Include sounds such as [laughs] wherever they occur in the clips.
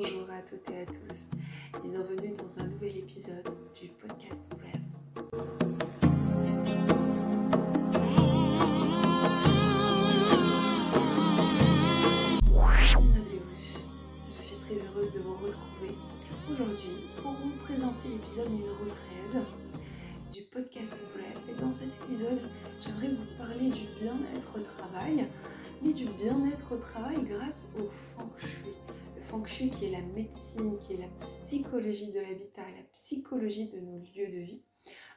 Bonjour à toutes et à tous et bienvenue dans un nouvel épisode du podcast Rêve. Je suis très heureuse de vous retrouver aujourd'hui pour vous présenter l'épisode numéro 13 du podcast Bref. Et dans cet épisode, j'aimerais vous parler du bien-être au travail, mais du bien-être au travail grâce au feng shui. Feng shui qui est la médecine, qui est la psychologie de l'habitat, la psychologie de nos lieux de vie.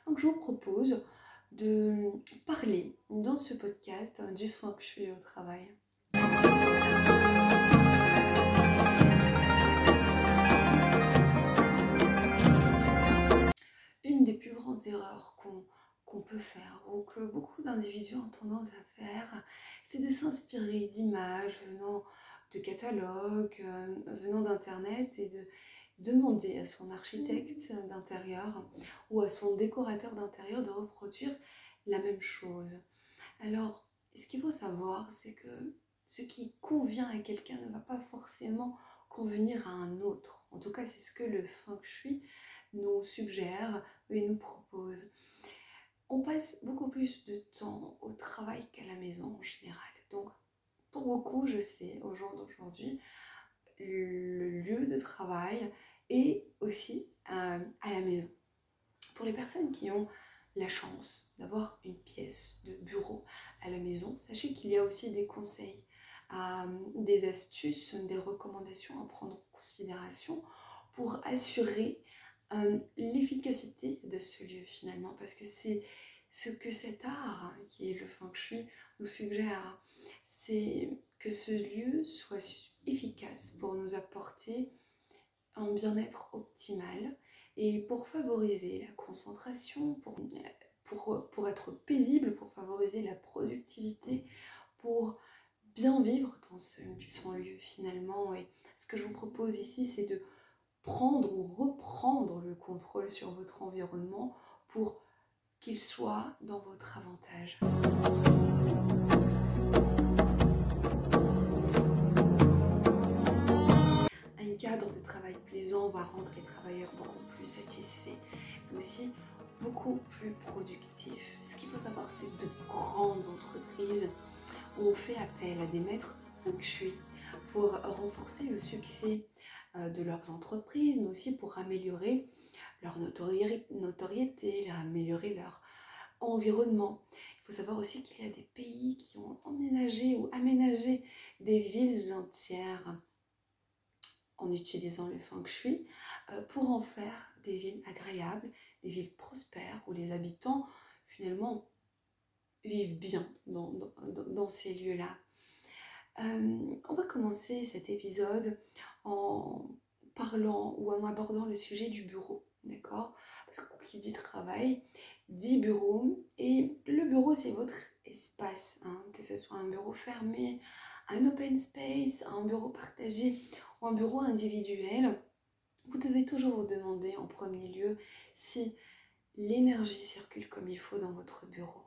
Donc je vous propose de parler dans ce podcast du feng shui au travail. Une des plus grandes erreurs qu'on peut faire ou que beaucoup d'individus ont tendance à faire, c'est de s'inspirer d'images venant de catalogues, euh, venant d'Internet et de demander à son architecte d'intérieur ou à son décorateur d'intérieur de reproduire la même chose. Alors, ce qu'il faut savoir, c'est que ce qui convient à quelqu'un ne va pas forcément convenir à un autre. En tout cas, c'est ce que le feng shui nous suggère et nous propose. On passe beaucoup plus de temps au travail qu'à la maison en général. Donc, pour beaucoup, je sais, au jour d'aujourd'hui, le lieu de travail est aussi euh, à la maison. Pour les personnes qui ont la chance d'avoir une pièce de bureau à la maison, sachez qu'il y a aussi des conseils, euh, des astuces, des recommandations à prendre en considération pour assurer euh, l'efficacité de ce lieu finalement, parce que c'est ce que cet art, qui est le feng shui, nous suggère, c'est que ce lieu soit efficace pour nous apporter un bien-être optimal et pour favoriser la concentration, pour, pour, pour être paisible, pour favoriser la productivité, pour bien vivre dans ce, son lieu finalement. Et ce que je vous propose ici, c'est de prendre ou reprendre le contrôle sur votre environnement pour qu'il soit dans votre avantage. Un cadre de travail plaisant va rendre les travailleurs beaucoup plus satisfaits, mais aussi beaucoup plus productifs. Ce qu'il faut savoir, c'est que de grandes entreprises ont fait appel à des maîtres feng shui pour renforcer le succès euh, de leurs entreprises, mais aussi pour améliorer leur notoriété, améliorer leur environnement. Il faut savoir aussi qu'il y a des pays qui ont emménagé ou aménagé des villes entières en utilisant le feng shui euh, pour en faire des villes agréables, des villes prospères où les habitants finalement vivent bien dans, dans ces lieux-là. Euh, on va commencer cet épisode en parlant ou en abordant le sujet du bureau, d'accord? Parce que qui dit travail dit bureau et le bureau c'est votre espace, hein, que ce soit un bureau fermé, un open space, un bureau partagé ou un bureau individuel. Vous devez toujours vous demander en premier lieu si l'énergie circule comme il faut dans votre bureau.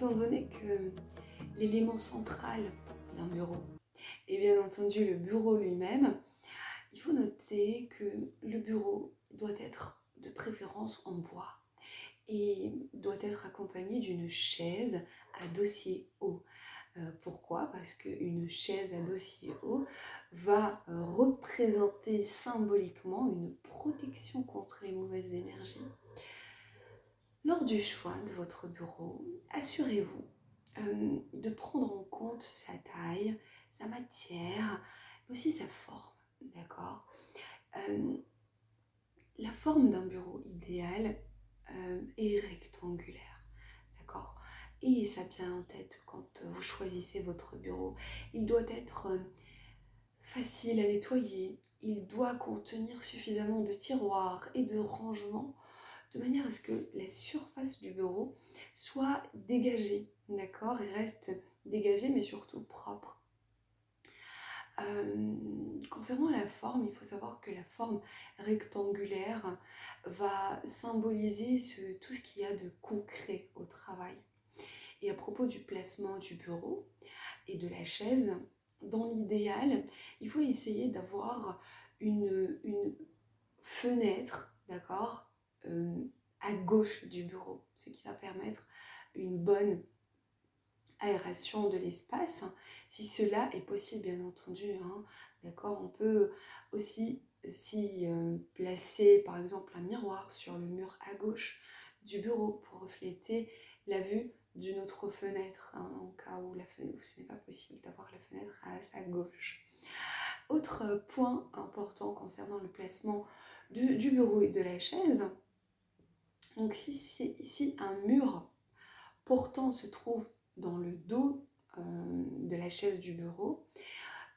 étant donné que l'élément central bureau. Est bien entendu le bureau lui-même, il faut noter que le bureau doit être de préférence en bois et doit être accompagné d'une chaise à dossier haut. Euh, pourquoi? Parce qu'une chaise à dossier haut va euh, représenter symboliquement une protection contre les mauvaises énergies. Lors du choix de votre bureau, assurez-vous euh, de prendre en compte sa taille, sa matière, mais aussi sa forme, d'accord? Euh, La forme d'un bureau idéal euh, est rectangulaire, d'accord? Ayez ça bien en tête quand vous choisissez votre bureau. Il doit être facile à nettoyer, il doit contenir suffisamment de tiroirs et de rangements de manière à ce que la surface du bureau soit dégagée, d'accord Et reste dégagée mais surtout propre. Euh, concernant la forme, il faut savoir que la forme rectangulaire va symboliser tout ce qu'il y a de concret au travail. Et à propos du placement du bureau et de la chaise, dans l'idéal, il faut essayer d'avoir une, une, fenêtre, d'accord, euh, à gauche du bureau, ce qui va permettre une bonne aération de l'espace, si cela est possible bien entendu. Hein, d'accord, on peut aussi si euh, placer par exemple un miroir sur le mur à gauche du bureau pour refléter la vue d'une autre fenêtre, hein, en cas où, la fenêtre, ce n'est pas possible d'avoir la fenêtre à sa gauche. Autre point important concernant le placement du, bureau et de la chaise, donc si, si un mur portant se trouve dans le dos euh, de la chaise du bureau,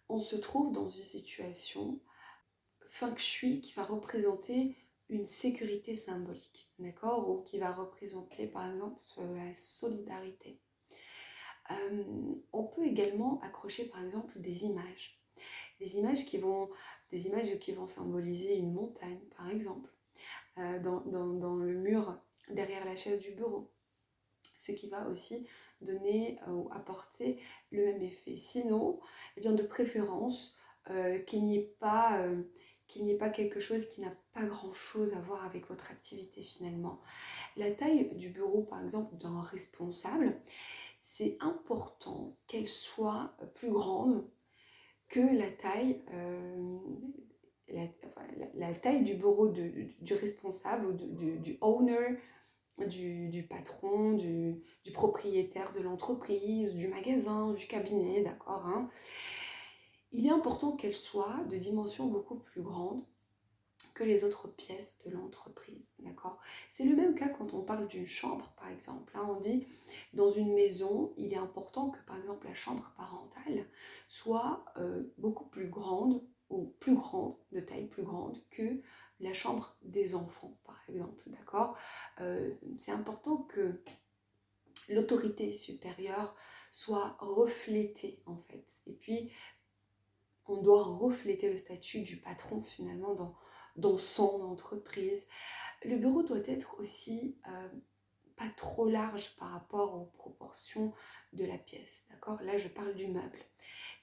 on se trouve dans une situation feng shui qui va représenter une sécurité symbolique, d'accord Ou qui va représenter par exemple la solidarité. Euh, on peut également accrocher par exemple des images. Des images qui vont, symboliser une montagne par exemple, euh, dans, le mur derrière la chaise du bureau. Ce qui va aussi donner euh, ou apporter le même effet. Sinon, eh bien de préférence, qu'il n'y ait pas qu'il n'y ait pas quelque chose qui n'a pas grand-chose à voir avec votre activité finalement. La taille du bureau, par exemple, d'un responsable, c'est important qu'elle soit plus grande que euh, la, taille du bureau du responsable ou du, owner, du, patron, du, propriétaire de l'entreprise, du magasin, du cabinet, d'accord hein il est important qu'elle soit de dimension beaucoup plus grande que les autres pièces de l'entreprise. D'accord C'est le même cas quand on parle d'une chambre, par exemple. Hein. on dit dans une maison, il est important que, par exemple, la chambre parentale soit euh, beaucoup plus grande ou plus grande, de taille plus grande que la chambre des enfants, par exemple. Euh, C'est important que l'autorité supérieure soit reflétée en fait. Et puis on doit refléter le statut du patron finalement dans, dans son entreprise. Le bureau doit être aussi euh, pas trop large par rapport aux proportions de la pièce. D'accord? Là, je parle du meuble.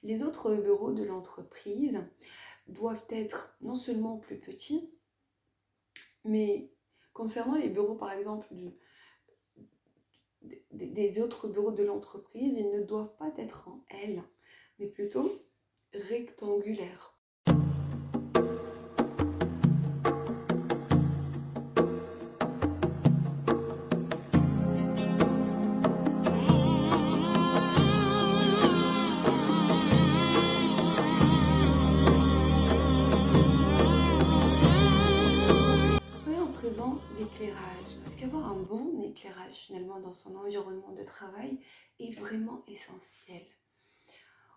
Les autres bureaux de l'entreprise doivent être non seulement plus petits, mais concernant les bureaux, par exemple, des autres bureaux de l'entreprise, ils ne doivent pas être en L, mais plutôt rectangulaire. Travail est vraiment essentiel.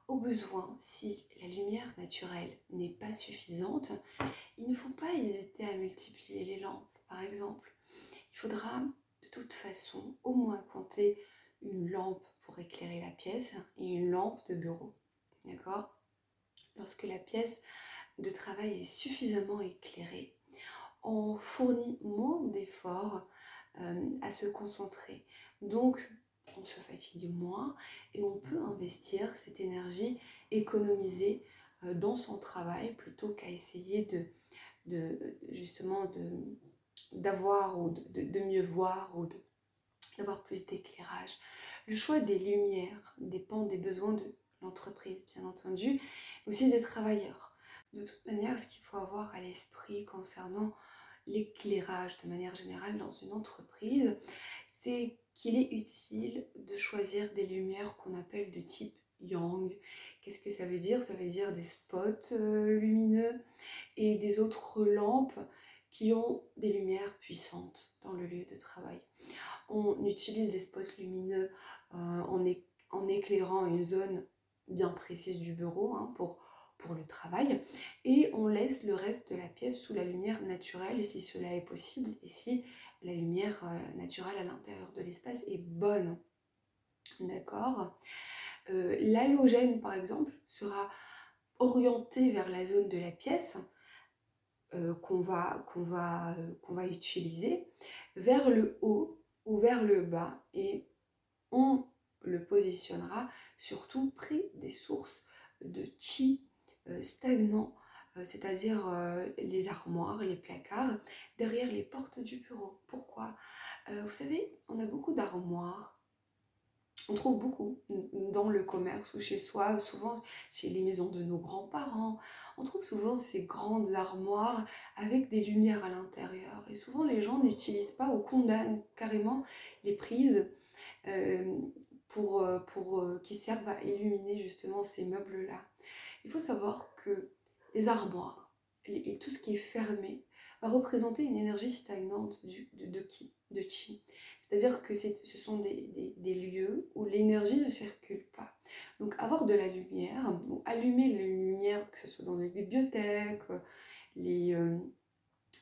Au besoin, si la lumière naturelle n'est pas suffisante, il ne faut pas hésiter à multiplier les lampes, par exemple. Il faudra de toute façon au moins compter une lampe pour éclairer la pièce et une lampe de bureau. D'accord? Lorsque la pièce de travail est suffisamment éclairée, on fournit moins d'efforts euh, à se concentrer. Donc, se fatigue moins et on peut investir cette énergie économisée euh, dans son travail plutôt qu'à essayer de, de justement de d'avoir ou de, mieux voir ou d'avoir plus d'éclairage. Le choix des lumières dépend des besoins de l'entreprise, bien entendu, mais aussi des travailleurs. De toute manière, ce qu'il faut avoir à l'esprit concernant l'éclairage de manière générale dans une entreprise, c'est qu'il est utile de choisir des lumières qu'on appelle de type yang. Qu'est-ce que ça veut dire? Ça veut dire des spots euh, lumineux et des autres lampes qui ont des lumières puissantes dans le lieu de travail. On utilise les spots lumineux euh, en, éclairant une zone bien précise du bureau hein, pour, le travail et on laisse le reste de la pièce sous la lumière naturelle si cela est possible et la lumière euh, naturelle à l'intérieur de l'espace est bonne. D'accord? Euh, L'halogène, par exemple, sera orienté vers la zone de la pièce euh, qu'on va, qu'on va, utiliser, vers le haut ou vers le bas. Et on le positionnera surtout près des sources de chi stagnants, euh, c'est-à-dire euh, les armoires, les placards, derrière les portes du bureau. Pourquoi? Vous savez, on a beaucoup d'armoires. On trouve beaucoup dans le commerce ou chez soi, souvent chez les maisons de nos grands-parents. On trouve souvent ces grandes armoires avec des lumières à l'intérieur. Et souvent les gens n'utilisent pas ou condamnent carrément les prises pour, pour, qui servent à illuminer justement ces meubles-là. Il faut savoir que les armoires et tout ce qui est fermé va représenter une énergie stagnante de, de, chi. C'est-à-dire que ce sont des, lieux où l'énergie ne circule pas. Donc avoir de la lumière, allumer la lumière, que ce soit dans les bibliothèques, les, euh,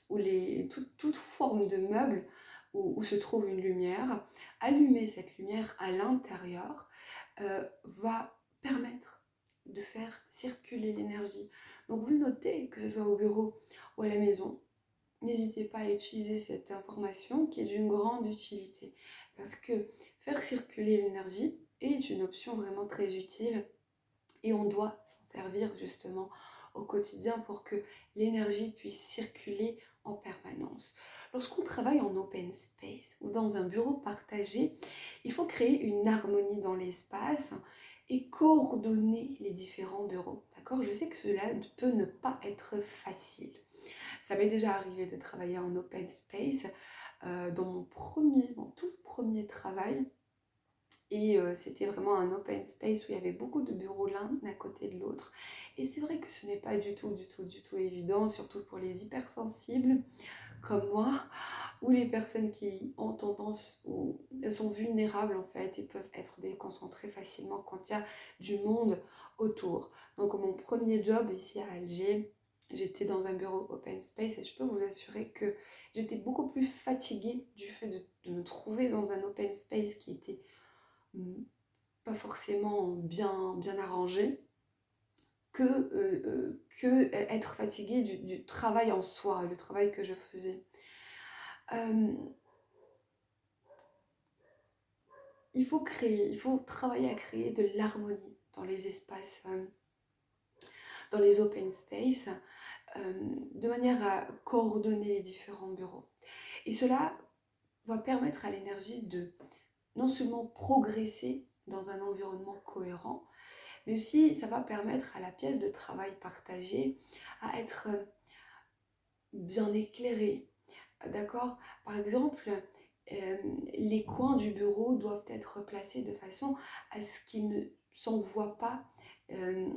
ou les, toute forme de meubles où, où, se trouve une lumière, allumer cette lumière à l'intérieur euh, va permettre de faire circuler l'énergie. Donc vous notez, que ce soit au bureau ou à la maison, n'hésitez pas à utiliser cette information qui est d'une grande utilité. Parce que faire circuler l'énergie est une option vraiment très utile et on doit s'en servir justement au quotidien pour que l'énergie puisse circuler en permanence. Lorsqu'on travaille en open space ou dans un bureau partagé, il faut créer une harmonie dans l'espace et coordonner les différents bureaux. Je sais que cela peut ne pas être facile. Ça m'est déjà arrivé de travailler en open space euh, dans mon premier, mon tout premier travail. Et euh, c'était vraiment un open space où il y avait beaucoup de bureaux l'un à côté de l'autre. Et c'est vrai que ce n'est pas du tout, du tout, du tout évident, surtout pour les hypersensibles comme moi, ou les personnes qui ont tendance ou sont vulnérables en fait et peuvent être déconcentrées facilement quand il y a du monde autour. Donc mon premier job ici à Alger, j'étais dans un bureau open space et je peux vous assurer que j'étais beaucoup plus fatiguée du fait de, me trouver dans un open space qui était mm, pas forcément bien, bien arrangé que, euh, euh, être fatiguée du, travail en soi, le travail que je faisais. Euh, il faut créer, il faut travailler à créer de l'harmonie dans les espaces, dans les open space, euh, de manière à coordonner les différents bureaux. Et cela va permettre à l'énergie de non seulement progresser dans un environnement cohérent, mais aussi ça va permettre à la pièce de travail partagée à être bien éclairée. D'accord Par exemple, euh, les coins du bureau doivent être placés de façon à ce qu'ils ne s'envoient pas euh,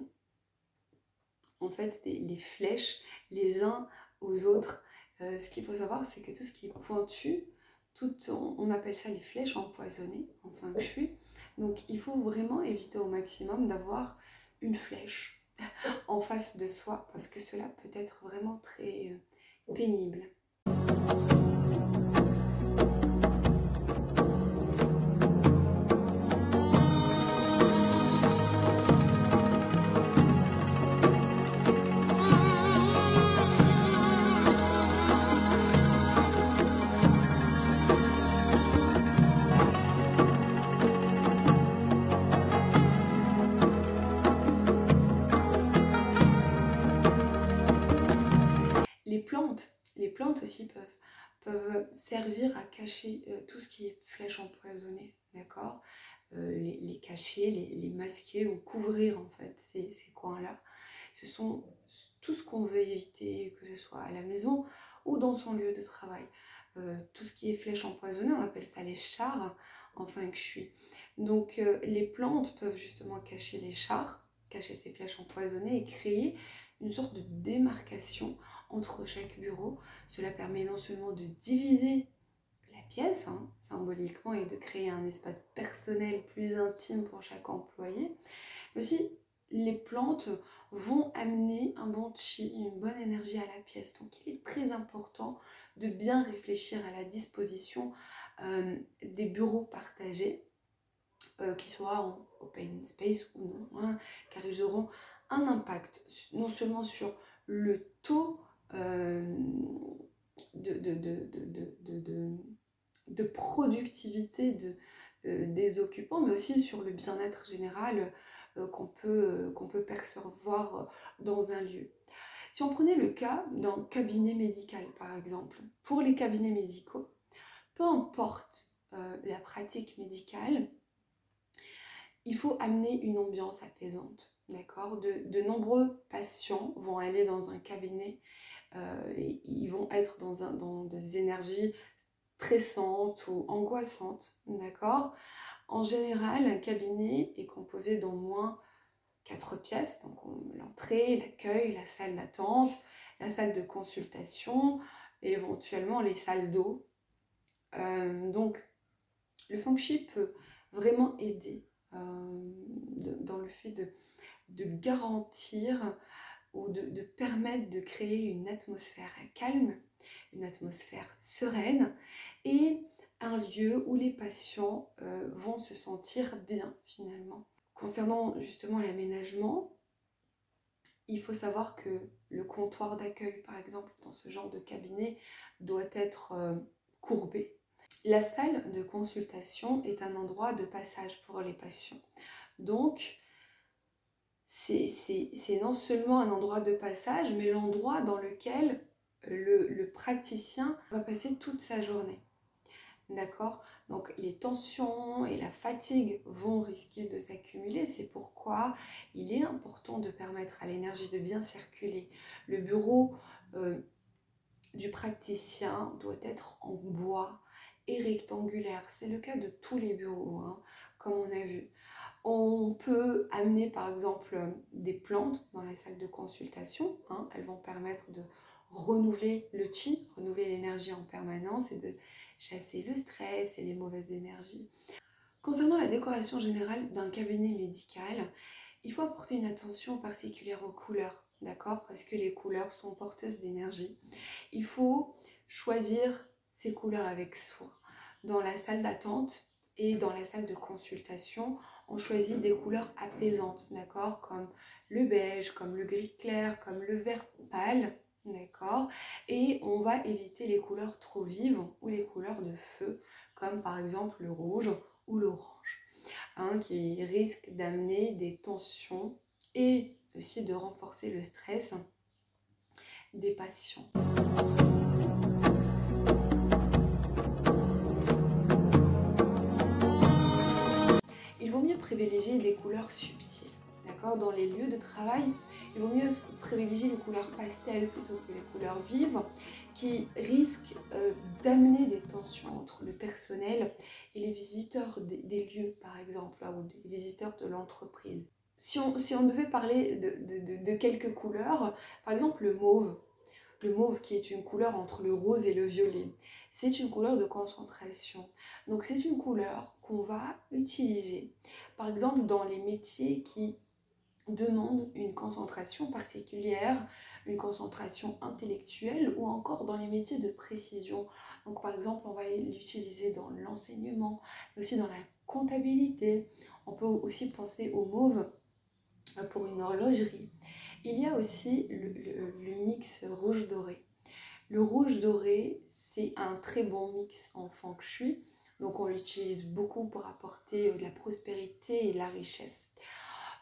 en fait les flèches les uns aux autres. Euh, ce qu'il faut savoir, c'est que tout ce qui est pointu, tout, on, appelle ça les flèches empoisonnées en feng shui. Donc il faut vraiment éviter au maximum d'avoir une flèche [laughs] en face de soi parce que cela peut être vraiment très pénible. Peuvent, servir à cacher euh, tout ce qui est flèche empoisonnée, d'accord? Euh, les, cacher, les, masquer ou couvrir en fait ces, coins-là. Ce sont tout ce qu'on veut éviter, que ce soit à la maison ou dans son lieu de travail. Euh, tout ce qui est flèche empoisonnée, on appelle ça les chars en feng shui. Donc les plantes peuvent justement cacher les chars, cacher ces flèches empoisonnées et créer une sorte de démarcation entre chaque bureau. Cela permet non seulement de diviser la pièce hein, symboliquement et de créer un espace personnel plus intime pour chaque employé, mais aussi les plantes vont amener un bon chi, une bonne énergie à la pièce. Donc il est très important de bien réfléchir à la disposition euh, des bureaux partagés, euh, qu'ils soient en open space ou non, hein, car ils auront un impact non seulement sur le taux euh, de, de, de, de, productivité, de, des occupants, mais aussi sur le bien-être général qu'on peut, qu'on peut percevoir dans un lieu. Si on prenait le cas d'un cabinet médical, par exemple, pour les cabinets médicaux, peu importe la pratique médicale, il faut amener une ambiance apaisante. D'accord? De, nombreux patients vont aller dans un cabinet euh, et ils vont être dans, des énergies stressantes ou angoissantes. D'accord? En général, un cabinet est composé d'au moins quatre pièces. Donc l'entrée, l'accueil, la salle d'attente, la salle de consultation et éventuellement les salles d'eau. Euh, donc le feng shui peut vraiment aider euh, dans le fait de garantir ou de, permettre de créer une atmosphère calme, une atmosphère sereine et un lieu où les patients euh, vont se sentir bien finalement. Concernant justement l'aménagement, il faut savoir que le comptoir d'accueil, par exemple, dans ce genre de cabinet, doit être euh, courbé. La salle de consultation est un endroit de passage pour les patients. Donc, c'est non seulement un endroit de passage, mais l'endroit dans lequel le, praticien va passer toute sa journée. D'accord? Donc les tensions et la fatigue vont risquer de s'accumuler. C'est pourquoi il est important de permettre à l'énergie de bien circuler. Le bureau euh, du praticien doit être en bois rectangulaire. C'est le cas de tous les bureaux, hein, comme on a vu. On peut amener par exemple des plantes dans la salle de consultation. Hein. Elles vont permettre de renouveler le chi, renouveler l'énergie en permanence et de chasser le stress et les mauvaises énergies. Concernant la décoration générale d'un cabinet médical, il faut apporter une attention particulière aux couleurs, d'accord? Parce que les couleurs sont porteuses d'énergie. Il faut choisir ces couleurs avec soin. Dans la salle d'attente et dans la salle de consultation, on choisit des couleurs apaisantes, d'accord Comme le beige, comme le gris clair, comme le vert pâle, d'accord Et on va éviter les couleurs trop vives ou les couleurs de feu, comme par exemple le rouge ou l'orange, hein, qui risquent d'amener des tensions et aussi de renforcer le stress des patients. Privilégier des couleurs subtiles. D'accord? Dans les lieux de travail, il vaut mieux privilégier les couleurs pastel plutôt que les couleurs vives qui risquent euh, d'amener des tensions entre le personnel et les visiteurs des, lieux, par exemple, ou des visiteurs de l'entreprise. Si on, si on, devait parler de, de, quelques couleurs, par exemple le mauve, le mauve qui est une couleur entre le rose et le violet, c'est une couleur de concentration. Donc c'est une couleur qu'on va utiliser. Par exemple, dans les métiers qui demandent une concentration particulière, une concentration intellectuelle ou encore dans les métiers de précision. Donc par exemple, on va l'utiliser dans l'enseignement, mais aussi dans la comptabilité. On peut aussi penser au mauve pour une horlogerie. Il y a aussi le, le mix rouge-doré. Le rouge doré, c'est un très bon mix en feng shui donc on l'utilise beaucoup pour apporter euh, de la prospérité et la richesse.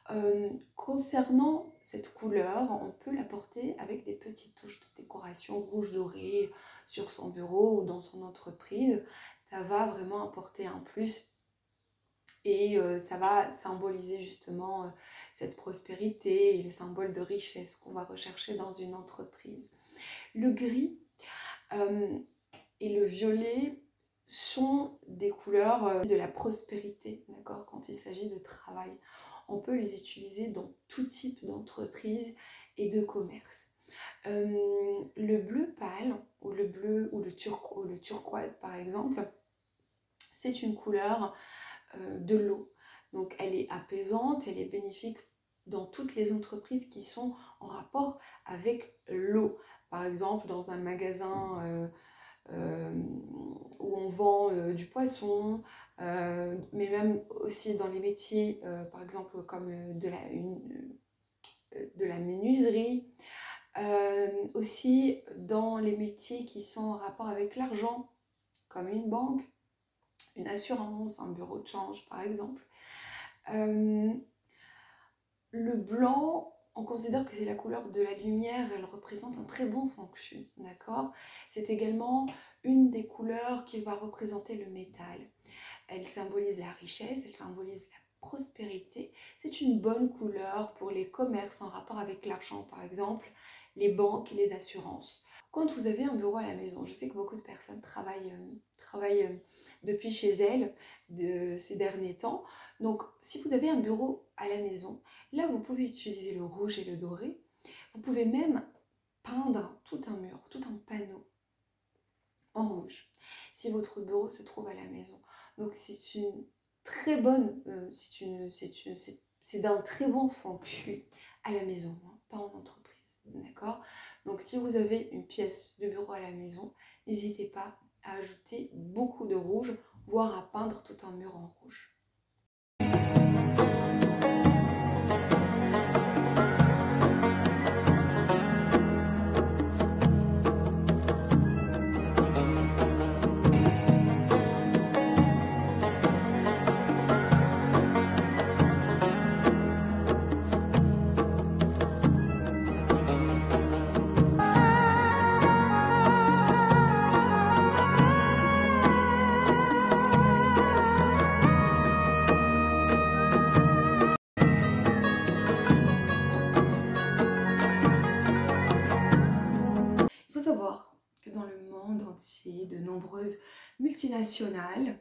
Euh, concernant cette couleur, on peut l'apporter avec des petites touches de décoration rouge doré sur son bureau ou dans son entreprise. Ça va vraiment apporter un plus et euh, ça va symboliser justement cette prospérité et le symbole de richesse qu'on va rechercher dans une entreprise. Le gris et le violet sont des couleurs euh, de la prospérité, d'accord, quand il s'agit de travail. On peut les utiliser dans tout type d'entreprise et de commerce. Euh, le bleu pâle ou le bleu ou le, le turquoise par exemple, c'est une couleur euh, de l'eau. Donc elle est apaisante, elle est bénéfique dans toutes les entreprises qui sont en rapport avec l'eau. Par exemple, dans un magasin où on vend euh, du poisson, euh, mais même aussi dans les métiers, par exemple comme de la, menuiserie, aussi dans les métiers qui sont en rapport avec l'argent, comme une banque, une assurance, un bureau de change par exemple. Euh, le blanc, on considère que c'est la couleur de la lumière, elle représente un très bon feng shui, d'accord? C'est également une des couleurs qui va représenter le métal. Elle symbolise la richesse, elle symbolise la prospérité. C'est une bonne couleur pour les commerces en rapport avec l'argent, par exemple, les banques, les assurances. Quand vous avez un bureau à la maison, je sais que beaucoup de personnes travaillent, euh, travaillent euh, depuis chez elles de ces derniers temps. Donc, si vous avez un bureau à la maison, là, vous pouvez utiliser le rouge et le doré. Vous pouvez même peindre tout un mur, tout un panneau en rouge, si votre bureau se trouve à la maison. Donc, c'est une très bonne, euh, c'est d'un très bon feng shui à la maison, hein, pas en entreprise. D'accord? Donc si vous avez une pièce de bureau à la maison, n'hésitez pas à ajouter beaucoup de rouge, voire à peindre tout un mur en rouge. Multinationales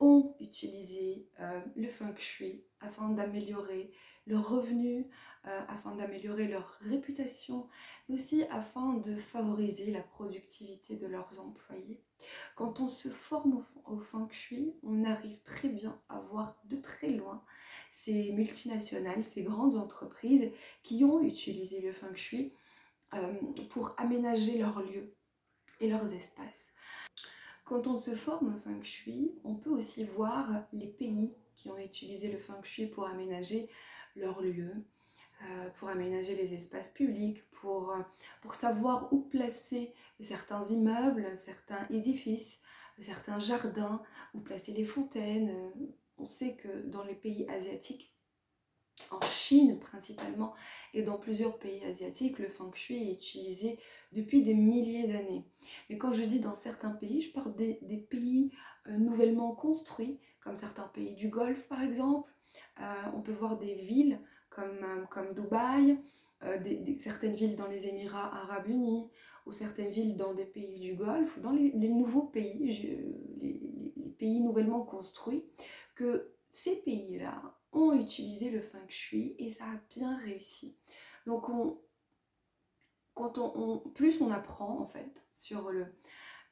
ont utilisé euh, le feng shui afin d'améliorer leurs revenus, euh, afin d'améliorer leur réputation, mais aussi afin de favoriser la productivité de leurs employés. Quand on se forme au, feng shui, on arrive très bien à voir de très loin ces multinationales, ces grandes entreprises qui ont utilisé le feng shui euh, pour aménager leurs lieux et leurs espaces. Quand on se forme au feng shui, on peut aussi voir les pays qui ont utilisé le feng shui pour aménager leurs lieux, euh, pour aménager les espaces publics, pour, euh, pour savoir où placer certains immeubles, certains édifices, certains jardins, où placer les fontaines. On sait que dans les pays asiatiques, en Chine principalement et dans plusieurs pays asiatiques, le feng shui est utilisé depuis des milliers d'années. Mais quand je dis dans certains pays, je parle des, pays euh, nouvellement construits, comme certains pays du Golfe par exemple. Euh, on peut voir des villes comme, euh, comme Dubaï, certaines villes dans les Émirats arabes unis, ou certaines villes dans des pays du Golfe, dans les, nouveaux pays, les pays nouvellement construits, que ces pays-là ont utilisé le feng shui et ça a bien réussi. Donc on, quand on, plus on apprend en fait sur le,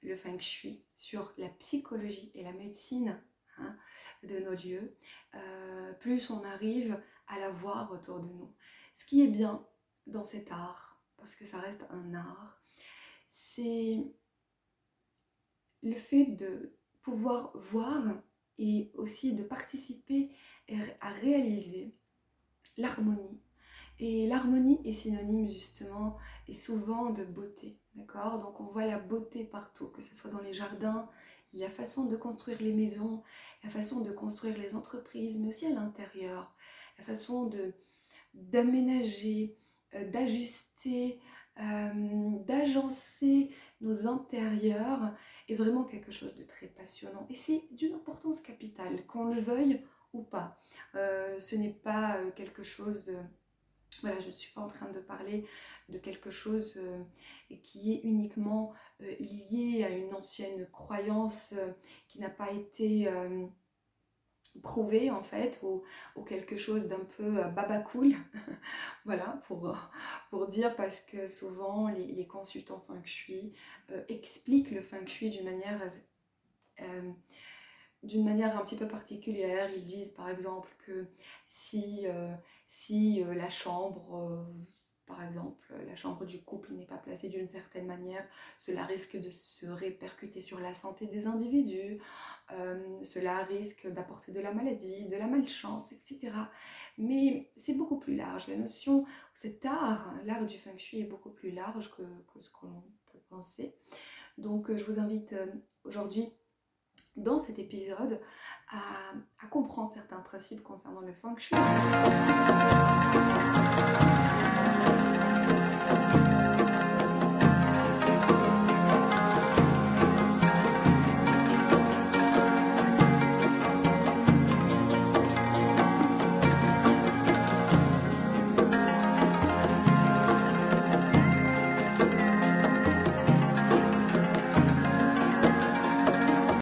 le feng shui, sur la psychologie et la médecine hein, de nos lieux, euh, plus on arrive à la voir autour de nous. Ce qui est bien dans cet art, parce que ça reste un art, c'est le fait de pouvoir voir et aussi de participer à réaliser l'harmonie. Et l'harmonie est synonyme justement et souvent de beauté, d'accord? Donc on voit la beauté partout, que ce soit dans les jardins, la façon de construire les maisons, la façon de construire les entreprises, mais aussi à l'intérieur, la façon de d'aménager, euh, d'ajuster, euh, d'agencer intérieurs est vraiment quelque chose de très passionnant. Et c'est d'une importance capitale, qu'on le veuille ou pas. Euh, ce n'est pas euh, quelque chose... voilà, je ne suis pas en train de parler de quelque chose qui est uniquement lié à une ancienne croyance qui n'a pas été prouvé en fait ou, quelque chose d'un peu euh, baba cool. [laughs] Voilà pour, euh, pour dire parce que souvent les, consultants feng shui euh, expliquent le feng shui d'une manière d'une manière un petit peu particulière. Ils disent par exemple que si, si la chambre par exemple, la chambre du couple n'est pas placée d'une certaine manière, cela risque de se répercuter sur la santé des individus, euh, cela risque d'apporter de la maladie, de la malchance, etc. Mais c'est beaucoup plus large. La notion, cet art, l'art du feng shui est beaucoup plus large que, ce que l'on peut penser. Donc je vous invite euh, aujourd'hui dans cet épisode à, comprendre certains principes concernant le feng.